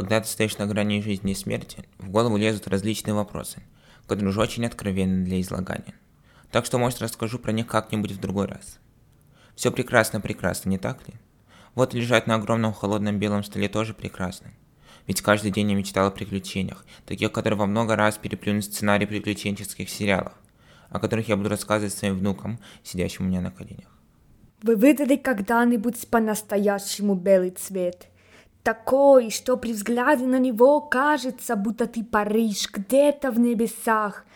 Когда ты стоишь на грани жизни и смерти, в голову лезут различные вопросы, которые уже очень откровенны для излагания. Так что, может, расскажу про них как-нибудь в другой раз. Все прекрасно-прекрасно, не так ли? Вот лежать на огромном холодном белом столе тоже прекрасно. Ведь каждый день я мечтал о приключениях, таких, которые во много раз переплюнут сценарий приключенческих сериалов, о которых я буду рассказывать своим внукам, сидящим у меня на коленях. Вы видели когда-нибудь по-настоящему белый цвет? Такой, что при взгляде на него кажется, будто ты паришь где-то в небесах.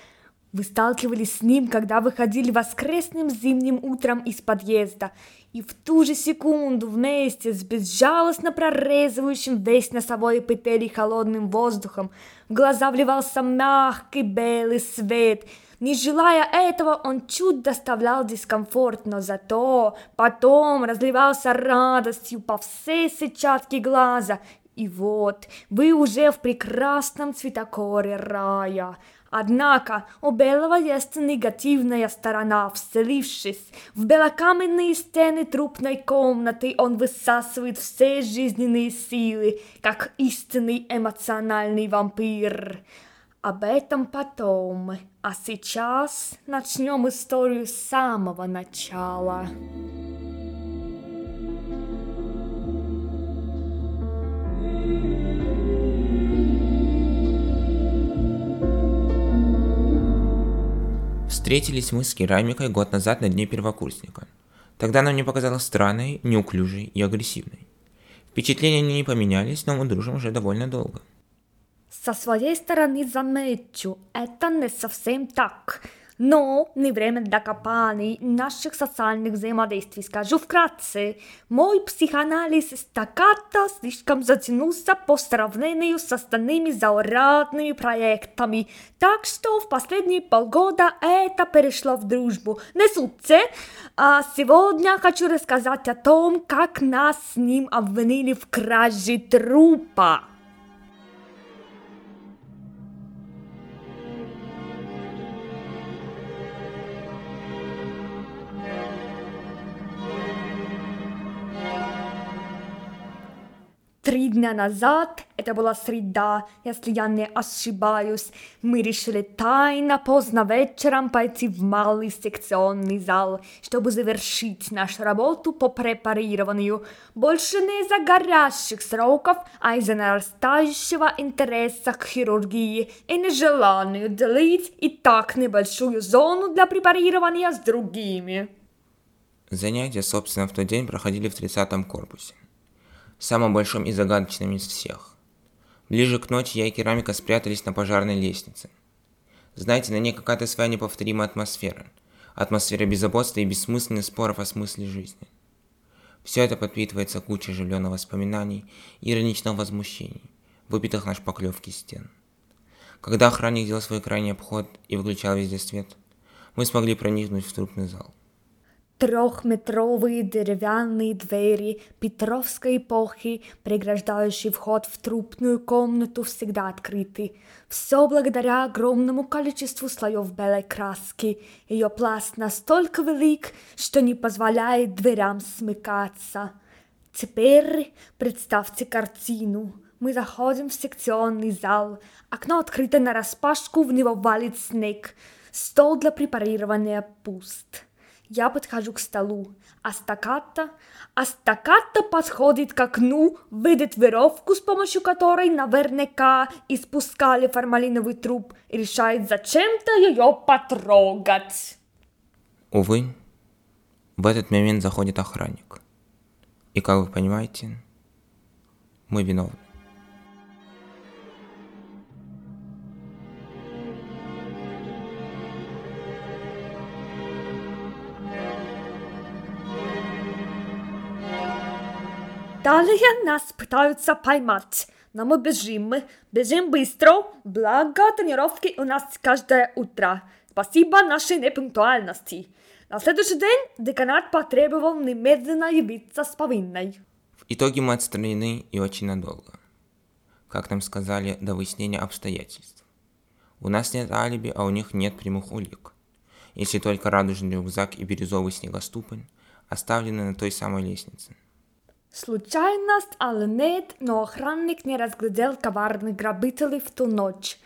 Вы сталкивались с ним, когда выходили воскресным зимним утром из подъезда, и в ту же секунду вместе с безжалостно прорезывающим весь носовой эпителий холодным воздухом в глаза вливался мягкий белый свет — не желая этого, он чуть доставлял дискомфорт, но зато потом разливался радостью по всей сетчатке глаза. И вот, вы уже в прекрасном цветокоре рая. Однако у белого есть негативная сторона, вселившись в белокаменные стены трупной комнаты, он высасывает все жизненные силы, как истинный эмоциональный вампир. Об этом потом. А сейчас начнем историю с самого начала. Встретились мы с керамикой год назад на дне первокурсника. Тогда она мне показалась странной, неуклюжей и агрессивной. Впечатления не поменялись, но мы дружим уже довольно долго. Со своей стороны замечу, это не совсем так. Но не время для копаний наших социальных взаимодействий. Скажу вкратце, мой психоанализ стаката слишком затянулся по сравнению с остальными заурядными проектами. Так что в последние полгода это перешло в дружбу. Не сутце. А сегодня хочу рассказать о том, как нас с ним обвинили в краже трупа. Три дня назад, это была среда, если я не ошибаюсь, мы решили тайно поздно вечером пойти в малый секционный зал, чтобы завершить нашу работу по препарированию. Больше не из-за горящих сроков, а из-за нарастающего интереса к хирургии и нежеланию делить и так небольшую зону для препарирования с другими. Занятия, собственно, в тот день проходили в 30-м корпусе самым большим и загадочным из всех. Ближе к ночи я и керамика спрятались на пожарной лестнице. Знаете, на ней какая-то своя неповторимая атмосфера. Атмосфера беззаботства и бессмысленных споров о смысле жизни. Все это подпитывается кучей оживленных воспоминаний и ироничных возмущений, выпитых на шпаклевке стен. Когда охранник делал свой крайний обход и выключал везде свет, мы смогли проникнуть в трупный зал. Трехметровые деревянные двери Петровской эпохи, преграждающие вход в трупную комнату, всегда открыты. Все благодаря огромному количеству слоев белой краски. Ее пласт настолько велик, что не позволяет дверям смыкаться. Теперь представьте картину. Мы заходим в секционный зал. Окно открыто на распашку, в него валит снег. Стол для препарирования пуст. Я подхожу к столу, а стаката, а стаката подходит к окну, видит веровку, с помощью которой наверняка испускали формалиновый труп и решает зачем-то ее потрогать. Увы, в этот момент заходит охранник. И как вы понимаете, мы виновны. Далее нас пытаются поймать, но мы бежим, бежим быстро, благо тренировки у нас каждое утро. Спасибо нашей непунктуальности. На следующий день деканат потребовал немедленно явиться с повинной. В итоге мы отстранены и очень надолго. Как нам сказали, до выяснения обстоятельств. У нас нет алиби, а у них нет прямых улик. Если только радужный рюкзак и бирюзовый снегоступень оставлены на той самой лестнице. Случайность, але нет, но охранник не разглядел коварных грабителей в ту ночь.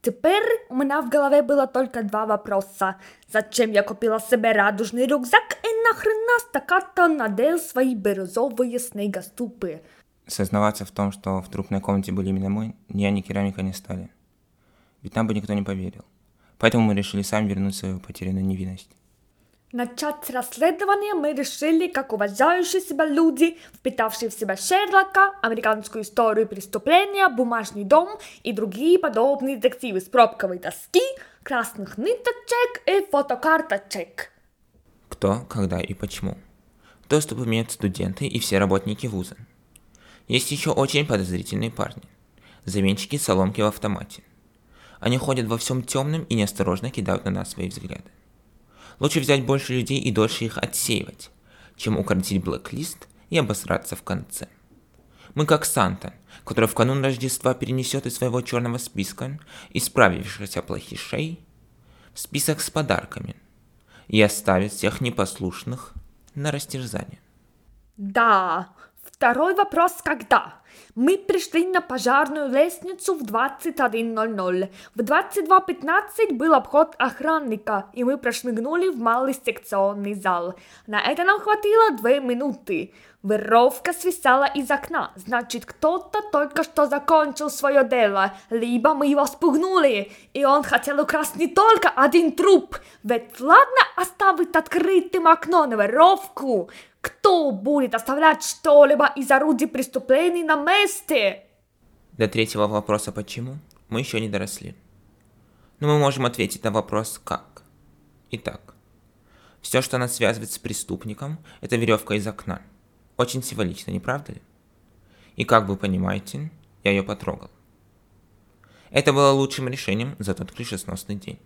Теперь у меня в голове было только два вопроса. Зачем я купила себе радужный рюкзак и нахрена стаката надел свои бирюзовые снегоступы? Сознаваться в том, что в трупной комнате были именно мы, ни я, ни керамика не стали. Ведь нам бы никто не поверил. Поэтому мы решили сами вернуть свою потерянную невинность. Начать расследование мы решили, как уважающие себя люди, впитавшие в себя Шерлока, американскую историю преступления, бумажный дом и другие подобные детективы с пробковой доски, красных ниточек и фотокарточек. Кто, когда и почему. Доступ имеют студенты и все работники вуза. Есть еще очень подозрительные парни. Заменщики соломки в автомате. Они ходят во всем темном и неосторожно кидают на нас свои взгляды. Лучше взять больше людей и дольше их отсеивать, чем укоротить блэк-лист и обосраться в конце. Мы как Санта, который в канун Рождества перенесет из своего черного списка исправившихся плохишей в список с подарками и оставит всех непослушных на растерзание. Да, второй вопрос когда? Мы пришли на пожарную лестницу в 21.00. В 22.15 был обход охранника, и мы прошмыгнули в малый секционный зал. На это нам хватило две минуты. Веровка свисала из окна, значит, кто-то только что закончил свое дело, либо мы его спугнули, и он хотел украсть не только один труп, ведь ладно оставить открытым окно на веровку, кто будет оставлять что-либо из орудий преступлений на месте? До третьего вопроса «почему» мы еще не доросли. Но мы можем ответить на вопрос «как». Итак, все, что нас связывает с преступником, это веревка из окна. Очень символично, не правда ли? И как вы понимаете, я ее потрогал. Это было лучшим решением за тот крышесносный день.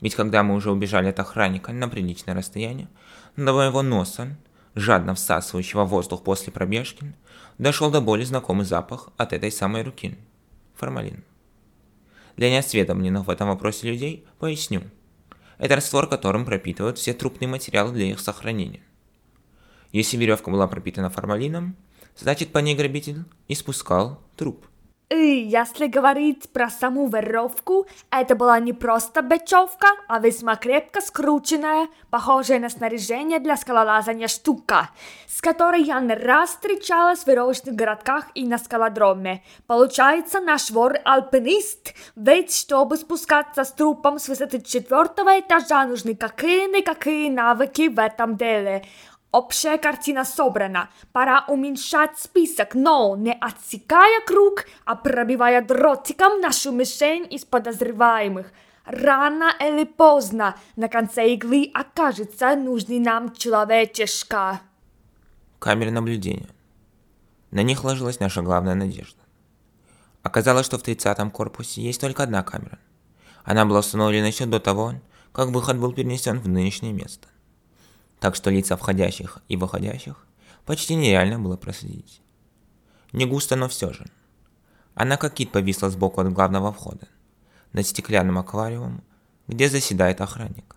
Ведь когда мы уже убежали от охранника на приличное расстояние, до моего носа жадно всасывающего воздух после пробежки, дошел до боли знакомый запах от этой самой руки – формалин. Для неосведомленных в этом вопросе людей поясню. Это раствор, которым пропитывают все трупные материалы для их сохранения. Если веревка была пропитана формалином, значит по ней грабитель испускал труп. И если говорить про саму веровку, это была не просто бечевка, а весьма крепко скрученная, похожая на снаряжение для скалолазания штука, с которой я не раз встречалась в веровочных городках и на скалодроме. Получается, наш вор-альпинист, ведь чтобы спускаться с трупом с высоты четвертого этажа нужны какие-никакие навыки в этом деле. Общая картина собрана. Пора уменьшать список, но не отсекая круг, а пробивая дротиком нашу мишень из подозреваемых. Рано или поздно на конце иглы окажется нужный нам человечешка. Камеры наблюдения. На них ложилась наша главная надежда. Оказалось, что в 30-м корпусе есть только одна камера. Она была установлена еще до того, как выход был перенесен в нынешнее место так что лица входящих и выходящих почти нереально было проследить. Не густо, но все же. Она как кит повисла сбоку от главного входа, над стеклянным аквариумом, где заседает охранник.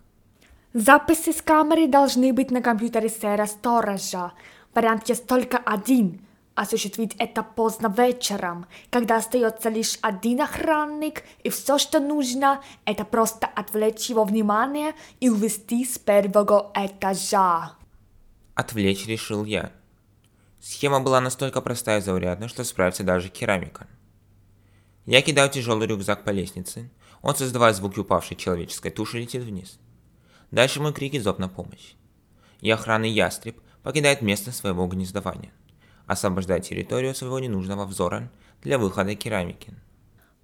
Записи с камеры должны быть на компьютере сэра Сторожа. Вариант есть только один – осуществить это поздно вечером, когда остается лишь один охранник, и все, что нужно, это просто отвлечь его внимание и увести с первого этажа. Отвлечь решил я. Схема была настолько простая и заурядна, что справится даже керамика. Я кидаю тяжелый рюкзак по лестнице, он, создавая звуки упавшей человеческой туши, летит вниз. Дальше мой крик и зов на помощь. И охранный ястреб покидает место своего гнездования освобождая территорию своего ненужного взора для выхода керамики.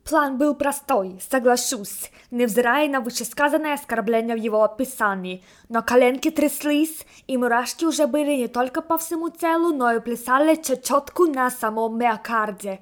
План был простой, соглашусь, невзирая на вышесказанное оскорбление в его описании, но коленки тряслись, и мурашки уже были не только по всему телу, но и плясали чечетку на самом миокарде.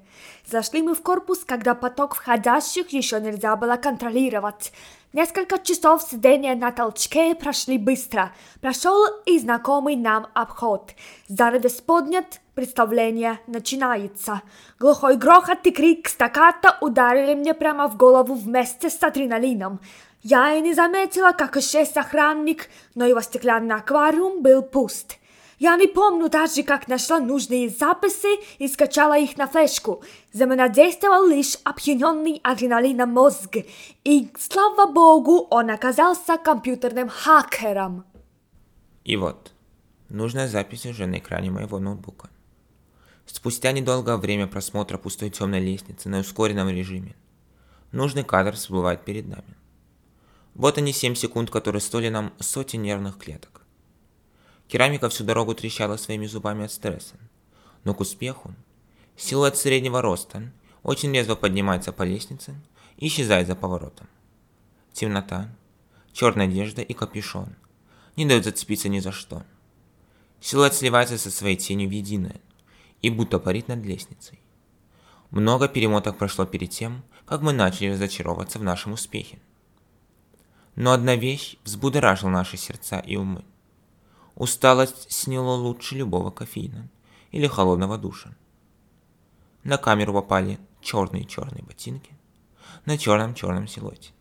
Зашли мы в корпус, когда поток входящих еще нельзя было контролировать. Несколько часов сидения на толчке прошли быстро. Прошел и знакомый нам обход. Занавес поднят, представление начинается. Глухой грохот и крик стаката ударили мне прямо в голову вместе с адреналином. Я и не заметила, как исчез охранник, но его стеклянный аквариум был пуст. Я не помню даже, как нашла нужные записи и скачала их на флешку. За меня действовал лишь опьяненный адреналином мозг. И, слава богу, он оказался компьютерным хакером. И вот, нужная запись уже на экране моего ноутбука. Спустя недолгое время просмотра пустой темной лестницы на ускоренном режиме, нужный кадр всплывает перед нами. Вот они 7 секунд, которые стоили нам сотен нервных клеток. Керамика всю дорогу трещала своими зубами от стресса. Но к успеху силуэт среднего роста очень резво поднимается по лестнице и исчезает за поворотом. Темнота, черная одежда и капюшон не дают зацепиться ни за что. Силуэт сливается со своей тенью в единое и будто парит над лестницей. Много перемоток прошло перед тем, как мы начали разочаровываться в нашем успехе. Но одна вещь взбудоражила наши сердца и умы. Усталость сняло лучше любого кофеина или холодного душа. На камеру попали черные-черные ботинки на черном-черном силуэте.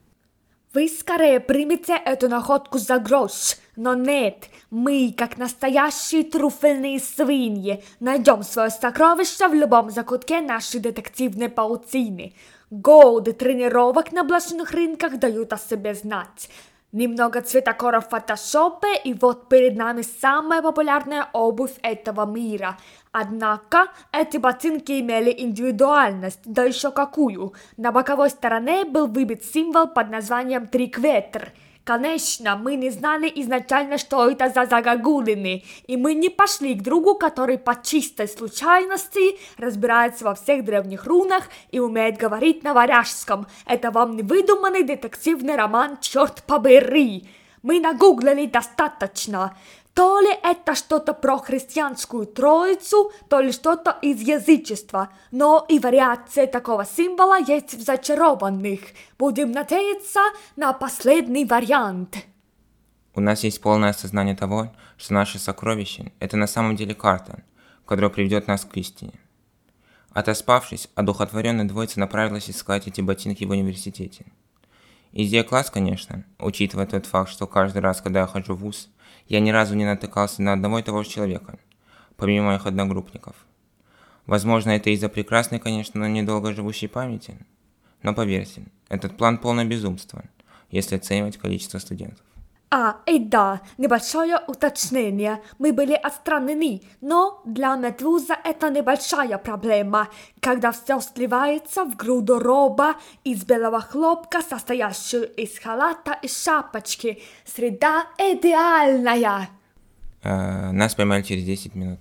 Вы скорее примите эту находку за грош, но нет, мы, как настоящие труфельные свиньи, найдем свое сокровище в любом закутке нашей детективной паутины. Годы тренировок на блошиных рынках дают о себе знать. Немного цветокора в фотошопе, и вот перед нами самая популярная обувь этого мира. Однако эти ботинки имели индивидуальность, да еще какую. На боковой стороне был выбит символ под названием «Трикветр», Конечно, мы не знали изначально, что это за загогулины, и мы не пошли к другу, который по чистой случайности разбирается во всех древних рунах и умеет говорить на варяжском. Это вам не выдуманный детективный роман «Черт побери». Мы нагуглили достаточно. То ли это что-то про христианскую троицу, то ли что-то из язычества, но и вариации такого символа есть в зачарованных. Будем надеяться на последний вариант. У нас есть полное осознание того, что наше сокровище – это на самом деле карта, которая приведет нас к истине. Отоспавшись, одухотворенная двоица направилась искать эти ботинки в университете. Идея класс, конечно, учитывая тот факт, что каждый раз, когда я хожу в ВУЗ, я ни разу не натыкался на одного и того же человека, помимо моих одногруппников. Возможно, это из-за прекрасной, конечно, но недолго живущей памяти. Но поверьте, этот план полное безумство, если оценивать количество студентов. А, и да, небольшое уточнение. Мы были отстранены, но для медуза это небольшая проблема, когда все сливается в груду роба из белого хлопка, состоящую из халата и шапочки. Среда идеальная. Э, нас поймали через 10 минут.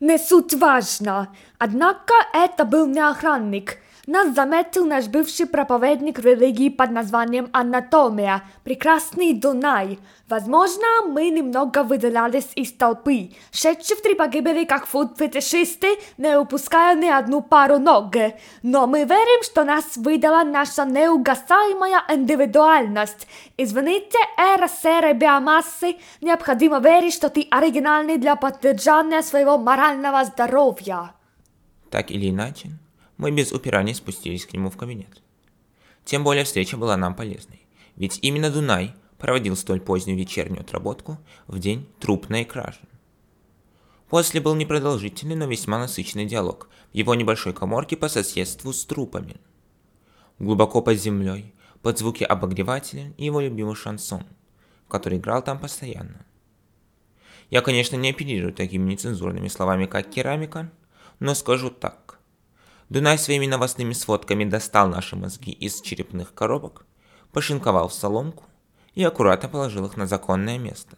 Не суть важно. Однако это был не охранник. Нас заметил наш бывший проповедник религии под названием Анатомия, прекрасный Дунай. Возможно, мы немного выделялись из толпы, шедшие в три погибели как фуд-фетишисты, не упуская ни одну пару ног. Но мы верим, что нас выдала наша неугасаемая индивидуальность. Извините, эра серой биомассы, необходимо верить, что ты оригинальный для поддержания своего морального здоровья. Так или иначе, мы без упираний спустились к нему в кабинет. Тем более встреча была нам полезной, ведь именно Дунай проводил столь позднюю вечернюю отработку в день трупной кражи. После был непродолжительный, но весьма насыщенный диалог в его небольшой коморке по соседству с трупами. Глубоко под землей, под звуки обогревателя и его любимый шансон, который играл там постоянно. Я, конечно, не оперирую такими нецензурными словами, как керамика, но скажу так. Дунай своими новостными сводками достал наши мозги из черепных коробок, пошинковал в соломку и аккуратно положил их на законное место.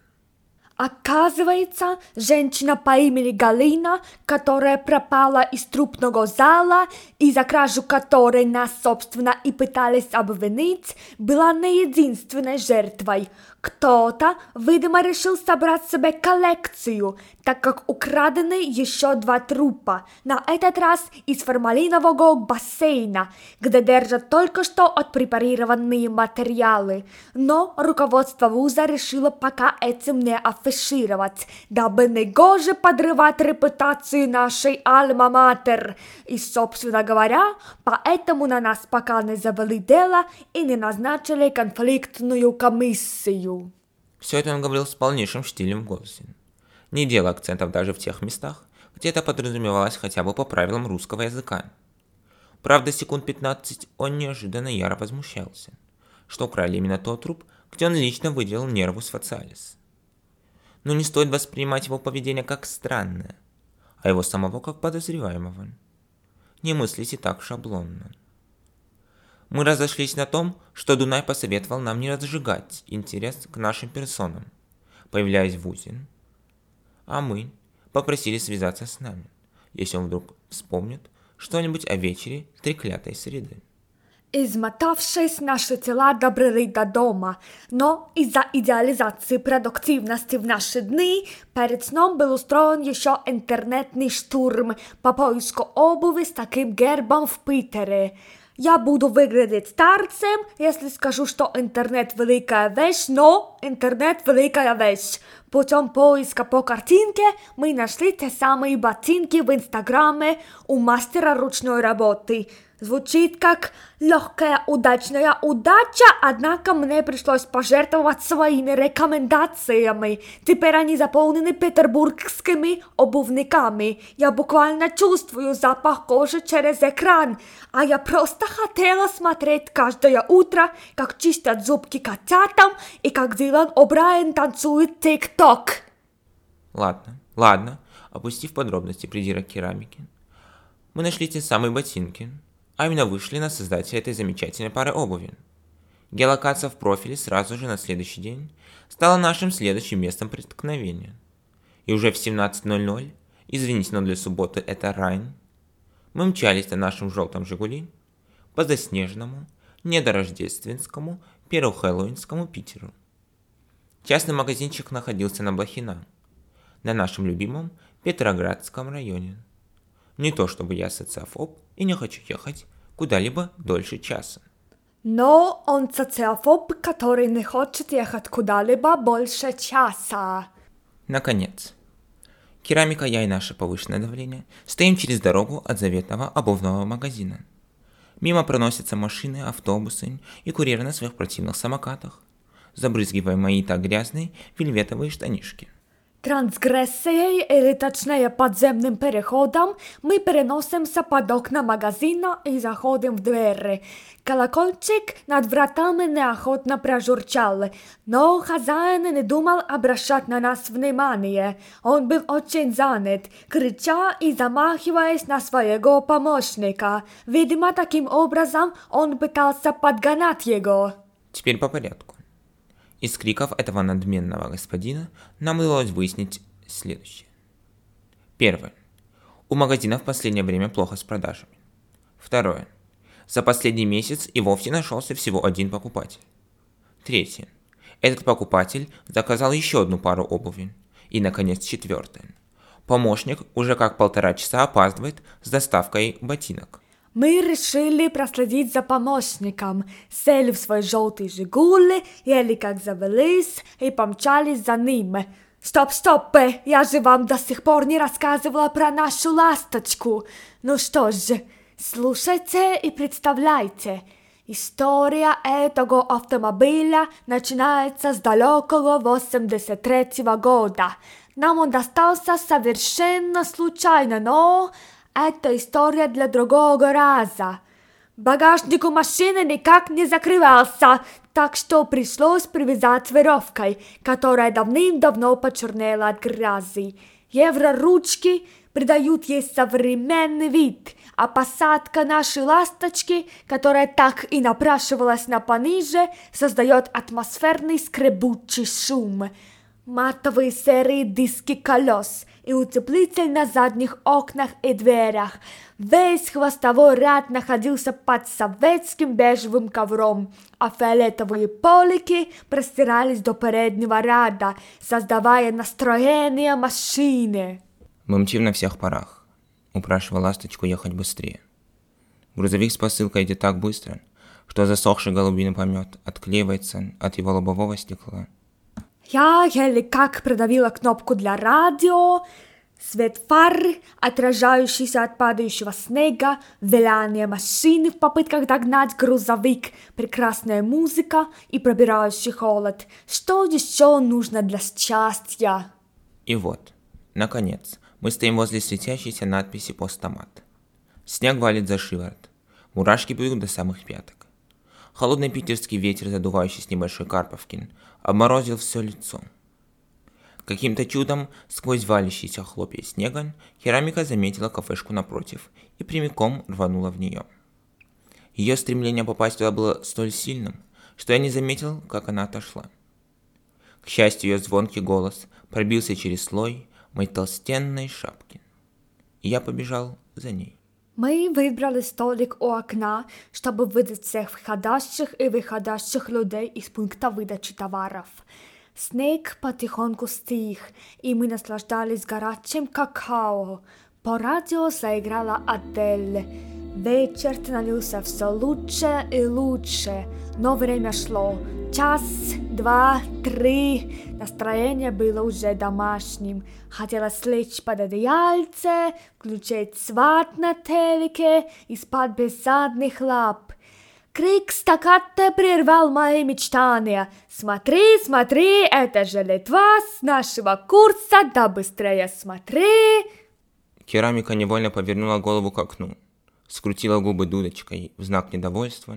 Оказывается, женщина по имени Галина, которая пропала из трупного зала и за кражу которой нас, собственно, и пытались обвинить, была не единственной жертвой. Кто-то, видимо, решил собрать себе коллекцию, так как украдены еще два трупа, на этот раз из формалинового бассейна, где держат только что отпрепарированные материалы. Но руководство вуза решило пока этим не афишировать, дабы не гоже подрывать репутацию нашей альма-матер. И, собственно говоря, поэтому на нас пока не завели дело и не назначили конфликтную комиссию. Все это он говорил с полнейшим штилем в голосе. не делая акцентов даже в тех местах, где это подразумевалось хотя бы по правилам русского языка. Правда, секунд 15 он неожиданно яро возмущался, что украли именно тот труп, где он лично выделил нервус фациалис. Но не стоит воспринимать его поведение как странное, а его самого как подозреваемого. Не мыслите так шаблонно. Мы разошлись на том, что Дунай посоветовал нам не разжигать интерес к нашим персонам, появляясь в УЗИ. А мы попросили связаться с нами, если он вдруг вспомнит что-нибудь о вечере треклятой среды. Измотавшись, наши тела добрели до дома, но из-за идеализации продуктивности в наши дни перед сном был устроен еще интернетный штурм по поиску обуви с таким гербом в Питере. Я буду выглядеть старцем, если скажу, что интернет великая вещь, но интернет великая вещь. Путем поиска по картинке мы нашли те самые ботинки в инстаграме у мастера ручной работы – Звучит как легкая удачная удача, однако мне пришлось пожертвовать своими рекомендациями. Теперь они заполнены петербургскими обувниками. Я буквально чувствую запах кожи через экран, а я просто хотела смотреть каждое утро, как чистят зубки котятам и как Дилан О'Брайен танцует тик-ток. Ладно, ладно, опустив подробности придира керамики. Мы нашли те самые ботинки, а именно вышли на создателя этой замечательной пары обуви. Геолокация в профиле сразу же на следующий день стала нашим следующим местом преткновения. И уже в 17.00, извините, но для субботы это рань, мы мчались на нашем желтом «Жигули» по заснеженному, недорождественскому, первохэллоуинскому Питеру. Частный магазинчик находился на Блохина, на нашем любимом Петроградском районе. Не то чтобы я социофоб и не хочу ехать куда-либо дольше часа. Но он социофоб, который не хочет ехать куда-либо больше часа. Наконец. Керамика, я и наше повышенное давление стоим через дорогу от заветного обувного магазина. Мимо проносятся машины, автобусы и курьеры на своих противных самокатах, забрызгивая мои так грязные вельветовые штанишки – Трансгрессией, или точнее подземным переходом, мы переносимся под окна магазина и заходим в двери. Колокольчик над вратами неохотно прожурчал, но хозяин не думал обращать на нас внимание. Он был очень занят, крича и замахиваясь на своего помощника. Видимо, таким образом он пытался подгонять его. Теперь по порядку. Из криков этого надменного господина нам удалось выяснить следующее. Первое. У магазина в последнее время плохо с продажами. Второе. За последний месяц и вовсе нашелся всего один покупатель. Третье. Этот покупатель заказал еще одну пару обуви. И, наконец, четвертое. Помощник уже как полтора часа опаздывает с доставкой ботинок. Мы решили проследить за помощником, сели в свой желтый «Жигули», ели как завелись и помчались за ним. «Стоп, стоп! Я же вам до сих пор не рассказывала про нашу ласточку! Ну что ж, слушайте и представляйте!» История этого автомобиля начинается с далекого 83 -го года. Нам он достался совершенно случайно, но это история для другого раза. Багажник у машины никак не закрывался, так что пришлось привязать веревкой, которая давным-давно почернела от грязи. Евроручки придают ей современный вид, а посадка нашей ласточки, которая так и напрашивалась на пониже, создает атмосферный скребучий шум. Матовые серые диски колес – и утеплитель на задних окнах и дверях. Весь хвостовой ряд находился под советским бежевым ковром, а фиолетовые полики простирались до переднего ряда, создавая настроение машины. Мы на всех парах. Упрашивал ласточку ехать быстрее. Грузовик с посылкой идет так быстро, что засохший голубиный помет отклеивается от его лобового стекла. Я еле как продавила кнопку для радио, свет фар, отражающийся от падающего снега, виляние машины в попытках догнать грузовик, прекрасная музыка и пробирающий холод. Что еще нужно для счастья? И вот, Наконец, мы стоим возле светящейся надписи «Постамат». Снег валит за шиворот. Мурашки бегут до самых пяток. Холодный питерский ветер, задувающий с небольшой Карповкин, обморозил все лицо. Каким-то чудом, сквозь валящиеся хлопья снега, керамика заметила кафешку напротив и прямиком рванула в нее. Ее стремление попасть туда было столь сильным, что я не заметил, как она отошла. К счастью, ее звонкий голос пробился через слой моей толстенной шапки. И я побежал за ней. Мы выбрали столик у окна, чтобы видеть всех входящих и выходящих людей из пункта выдачи товаров. Снег потихоньку стих, и мы наслаждались горячим какао. По радио заиграла Адель. Вечер становился все лучше и лучше, но время шло. Час, два, три. Настроение было уже домашним. Хотелось лечь под одеяльце, включить сват на телеке и спать без задних лап. Крик стаккато прервал мои мечтания. «Смотри, смотри, это же Литва с нашего курса, да быстрее смотри!» Керамика невольно повернула голову к окну, скрутила губы дудочкой в знак недовольства,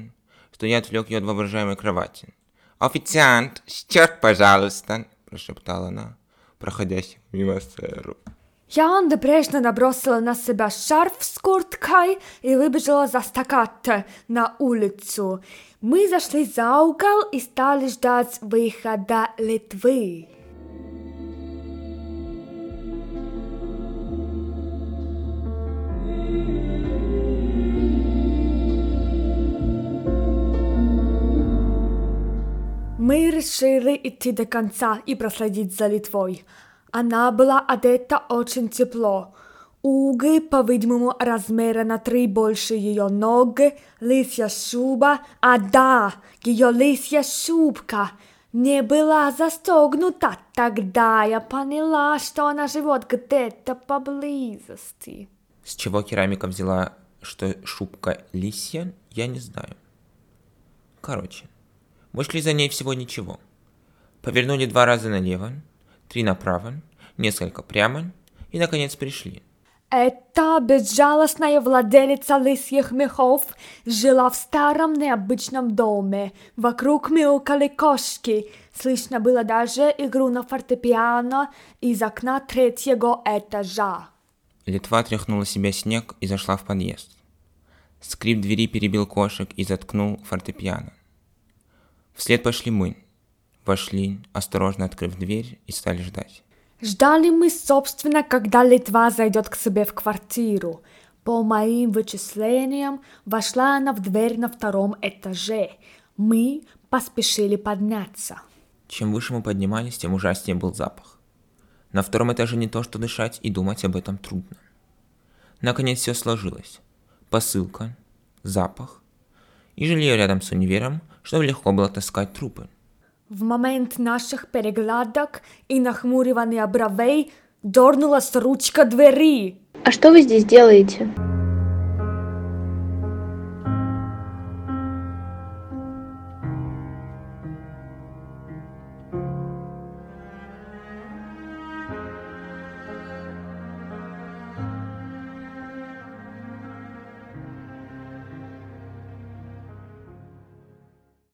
что я отвлек ее от воображаемой кровати. «Официант, счет, пожалуйста!» – прошептала она, проходящему мимо сэру. Я небрежно набросила на себя шарф с курткой и выбежала за стаккато на улицу. Мы зашли за угол и стали ждать выхода Литвы. Мы решили идти до конца и проследить за Литвой. Она была одета очень тепло. Угы, по-видимому, размера на три больше ее ног, лисья шуба, а да, ее лисья шубка не была застегнута. Тогда я поняла, что она живет где-то поблизости. С чего керамика взяла, что шубка лисья, я не знаю. Короче, мы шли за ней всего ничего. Повернули два раза налево, три направо, несколько прямо и, наконец, пришли. Эта безжалостная владелица лисьих мехов жила в старом необычном доме. Вокруг мяукали кошки. Слышно было даже игру на фортепиано из окна третьего этажа. Литва тряхнула себя снег и зашла в подъезд. Скрип двери перебил кошек и заткнул фортепиано. Вслед пошли мы. Вошли, осторожно открыв дверь, и стали ждать. Ждали мы, собственно, когда Литва зайдет к себе в квартиру. По моим вычислениям, вошла она в дверь на втором этаже. Мы поспешили подняться. Чем выше мы поднимались, тем ужаснее был запах. На втором этаже не то что дышать, и думать об этом трудно. Наконец все сложилось. Посылка, запах и жилье рядом с универом, чтобы легко было таскать трупы. В момент наших переглядок и нахмуривания бровей дернулась ручка двери. А что вы здесь делаете?